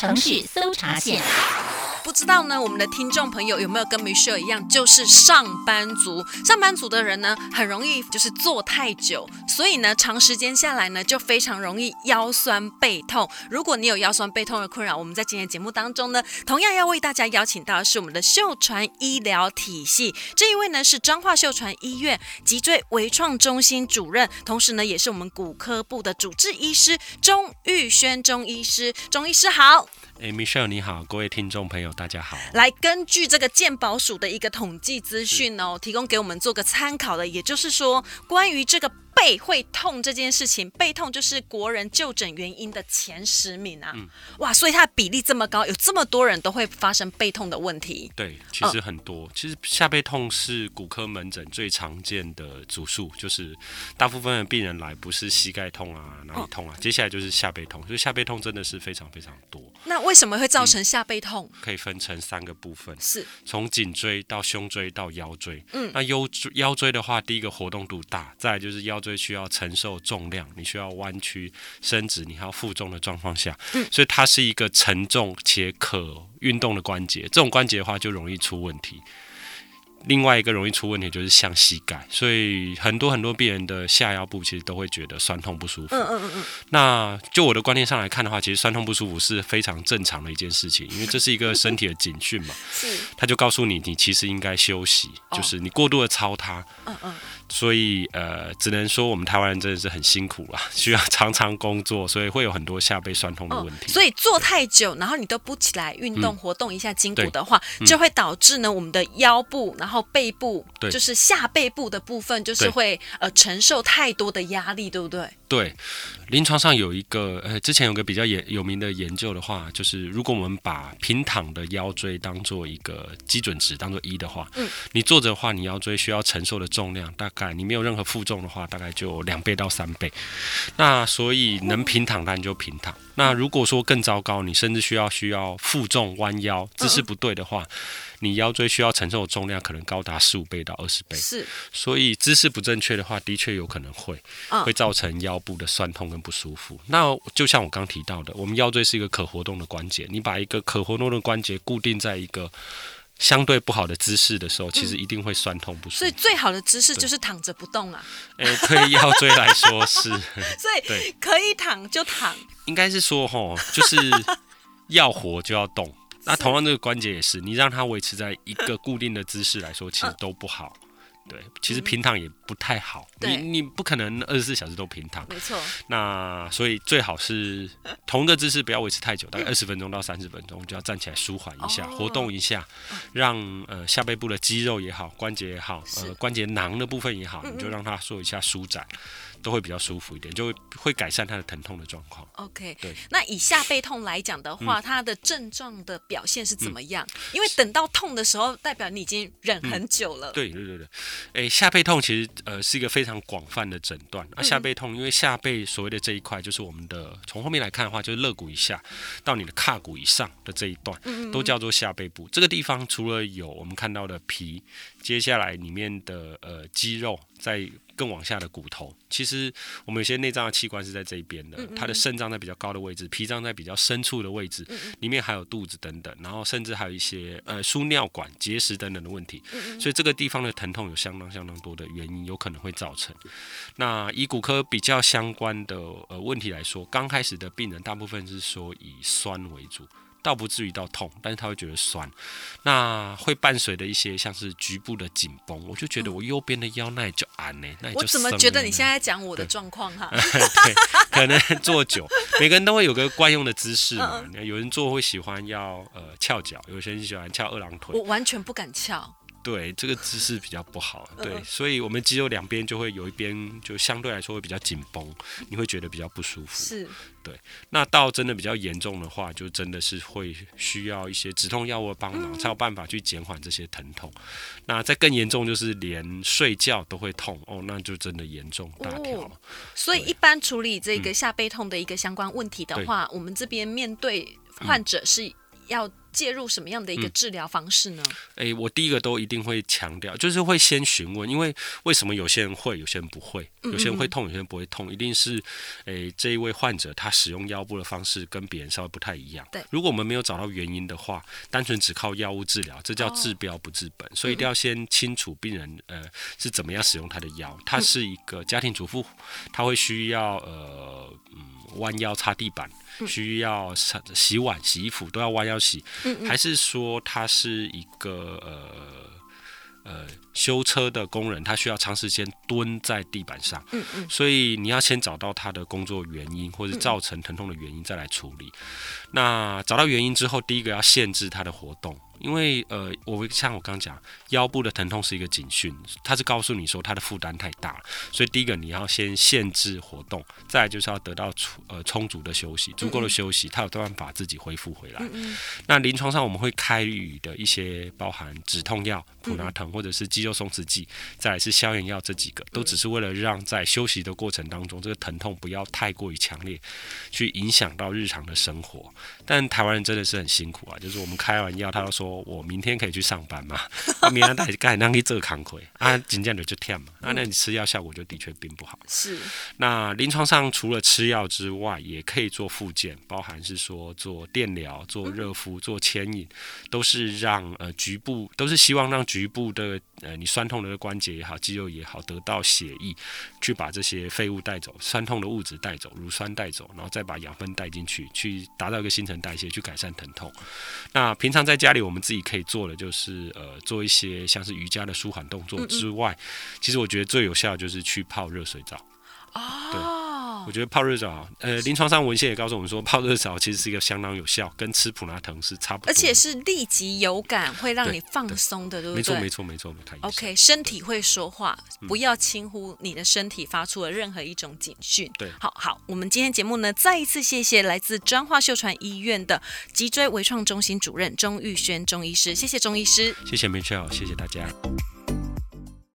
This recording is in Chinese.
城市搜查线。不知道呢，我们的听众朋友有没有跟 Michelle 一样，就是上班族？上班族的人呢，很容易就是坐太久，所以呢，长时间下来呢，就非常容易腰酸背痛。如果你有腰酸背痛的困扰，我们在今天节目当中呢，同样要为大家邀请到的是我们的秀传医疗体系，这一位呢是彰化秀传医院脊椎微创中心主任，同时呢也是我们骨科部的主治医师钟玉轩钟医师，钟医师好。哎，Michelle 你好，各位听众朋友大家好。来，根据这个鉴宝署的一个统计资讯哦，提供给我们做个参考的，也就是说，关于这个。背会痛这件事情，背痛就是国人就诊原因的前十名啊！嗯、哇，所以它的比例这么高，有这么多人都会发生背痛的问题。对，其实很多。嗯、其实下背痛是骨科门诊最常见的主诉，就是大部分的病人来不是膝盖痛啊，哪里痛啊，嗯、接下来就是下背痛。所以下背痛真的是非常非常多。那为什么会造成下背痛？嗯、可以分成三个部分，是从颈椎到胸椎到腰椎。嗯，那腰椎腰椎的话，第一个活动度大，再来就是腰椎。需要承受重量，你需要弯曲伸直，你还要负重的状况下，嗯，所以它是一个沉重且可运动的关节。这种关节的话，就容易出问题。另外一个容易出问题就是像膝盖，所以很多很多病人的下腰部其实都会觉得酸痛不舒服。嗯嗯嗯嗯。那就我的观念上来看的话，其实酸痛不舒服是非常正常的一件事情，因为这是一个身体的警讯嘛。是。他就告诉你，你其实应该休息，就是你过度的操它。嗯嗯。所以呃，只能说我们台湾人真的是很辛苦啦，需要常常工作，所以会有很多下背酸痛的问题。所以坐太久，然后你都不起来运动活动一下筋骨的话，就会导致呢我们的腰部，然后背部，就是下背部的部分，就是会呃承受太多的压力，对不对？对，临床上有一个呃，之前有个比较研有名的研究的话，就是如果我们把平躺的腰椎当做一个基准值，当做一的话，嗯，你坐着的话，你腰椎需要承受的重量大概你没有任何负重的话，大概就两倍到三倍。那所以能平躺当然就平躺。那如果说更糟糕，你甚至需要需要负重弯腰，姿势不对的话。你腰椎需要承受的重量可能高达十五倍到二十倍，是，所以姿势不正确的话，的确有可能会，会造成腰部的酸痛跟不舒服。哦、那就像我刚提到的，我们腰椎是一个可活动的关节，你把一个可活动的关节固定在一个相对不好的姿势的时候，其实一定会酸痛不舒服。所以最好的姿势就是躺着不动啊。哎，对腰椎来说是，所以可以躺就躺。应该是说吼，就是要活就要动。那同样这个关节也是，你让它维持在一个固定的姿势来说，其实都不好。对，其实平躺也不太好。你你不可能二十四小时都平躺。没错。那所以最好是同一个姿势不要维持太久，大概二十分钟到三十分钟，就要站起来舒缓一下，活动一下，让呃下背部的肌肉也好，关节也好，呃关节囊的部分也好，你就让它做一下舒展。都会比较舒服一点，就会改善他的疼痛的状况。OK，对。那以下背痛来讲的话，嗯、它的症状的表现是怎么样？嗯、因为等到痛的时候，代表你已经忍很久了。嗯、对对对对，哎，下背痛其实呃是一个非常广泛的诊断。啊，下背痛，因为下背所谓的这一块，就是我们的从后面来看的话，就是肋骨以下到你的胯骨以上的这一段，都叫做下背部。这个地方除了有我们看到的皮，接下来里面的呃肌肉在。更往下的骨头，其实我们有些内脏的器官是在这一边的，它的肾脏在比较高的位置，脾脏在比较深处的位置，里面还有肚子等等，然后甚至还有一些呃输尿管结石等等的问题，所以这个地方的疼痛有相当相当多的原因，有可能会造成。那以骨科比较相关的呃问题来说，刚开始的病人大部分是说以酸为主。倒不至于到痛，但是他会觉得酸，那会伴随的一些像是局部的紧绷，我就觉得我右边的腰那也就安呢，那也就。我怎么觉得你现在讲我的状况哈？对，可能坐久，每个人都会有个惯用的姿势嘛。有人坐会喜欢要呃翘脚，有些人喜欢翘二郎腿。我完全不敢翘。对，这个姿势比较不好，对，所以我们肌肉两边就会有一边就相对来说会比较紧绷，你会觉得比较不舒服。是，对。那到真的比较严重的话，就真的是会需要一些止痛药物的帮忙，才有办法去减缓这些疼痛。那再更严重就是连睡觉都会痛哦，那就真的严重大条。所以一般处理这个下背痛的一个相关问题的话，我们这边面对患者是要介入什么样的一个治疗方式呢？哎、嗯欸，我第一个都一定会强调，就是会先询问，因为为什么有些人会，有些人不会，有些人会痛，有些人不会痛，一定是哎、欸、这一位患者他使用腰部的方式跟别人稍微不太一样。对，如果我们没有找到原因的话，单纯只靠药物治疗，这叫治标不治本，哦、所以一定要先清楚病人呃是怎么样使用他的腰。他是一个家庭主妇，他会需要呃嗯。弯腰擦地板，需要洗碗、洗衣服都要弯腰洗，还是说他是一个呃呃修车的工人，他需要长时间蹲在地板上？所以你要先找到他的工作原因或者造成疼痛的原因，再来处理。那找到原因之后，第一个要限制他的活动。因为呃，我像我刚刚讲，腰部的疼痛是一个警讯，它是告诉你说它的负担太大了，所以第一个你要先限制活动，再来就是要得到充呃充足的休息，足够的休息，它有办法自己恢复回来。嗯嗯，那临床上我们会开予的一些包含止痛药、普拿疼或者是肌肉松弛剂，再来是消炎药，这几个都只是为了让在休息的过程当中，这个疼痛不要太过于强烈，去影响到日常的生活。但台湾人真的是很辛苦啊，就是我们开完药，他要说。我明天可以去上班嘛？明天带该让你做康亏啊，紧接着就跳嘛。啊，那你吃药效果就的确并不好。是。那临床上除了吃药之外，也可以做复健，包含是说做电疗、做热敷、做牵引，都是让呃局部，都是希望让局部的呃你酸痛的关节也好、肌肉也好，得到血液去把这些废物带走，酸痛的物质带走，乳酸带走，然后再把养分带进去，去达到一个新陈代谢，去改善疼痛。那平常在家里我们。自己可以做的就是呃，做一些像是瑜伽的舒缓动作之外，嗯嗯，其实我觉得最有效的就是去泡热水澡。哦。对。我觉得泡热澡，呃，临床上文献也告诉我们说，泡热澡其实是一个相当有效，跟吃普拉疼是差不多，而且是立即有感，会让你放松的，对，对，对不对？没错，没错，没错，没错。OK，身体会说话，不要轻忽你的身体发出的任何一种警讯。对，好好，我们今天节目呢，再一次谢谢来自彰化秀传医院的脊椎微创中心主任钟玉轩钟医师，谢谢钟医师，谢谢 Michelle，谢谢大家。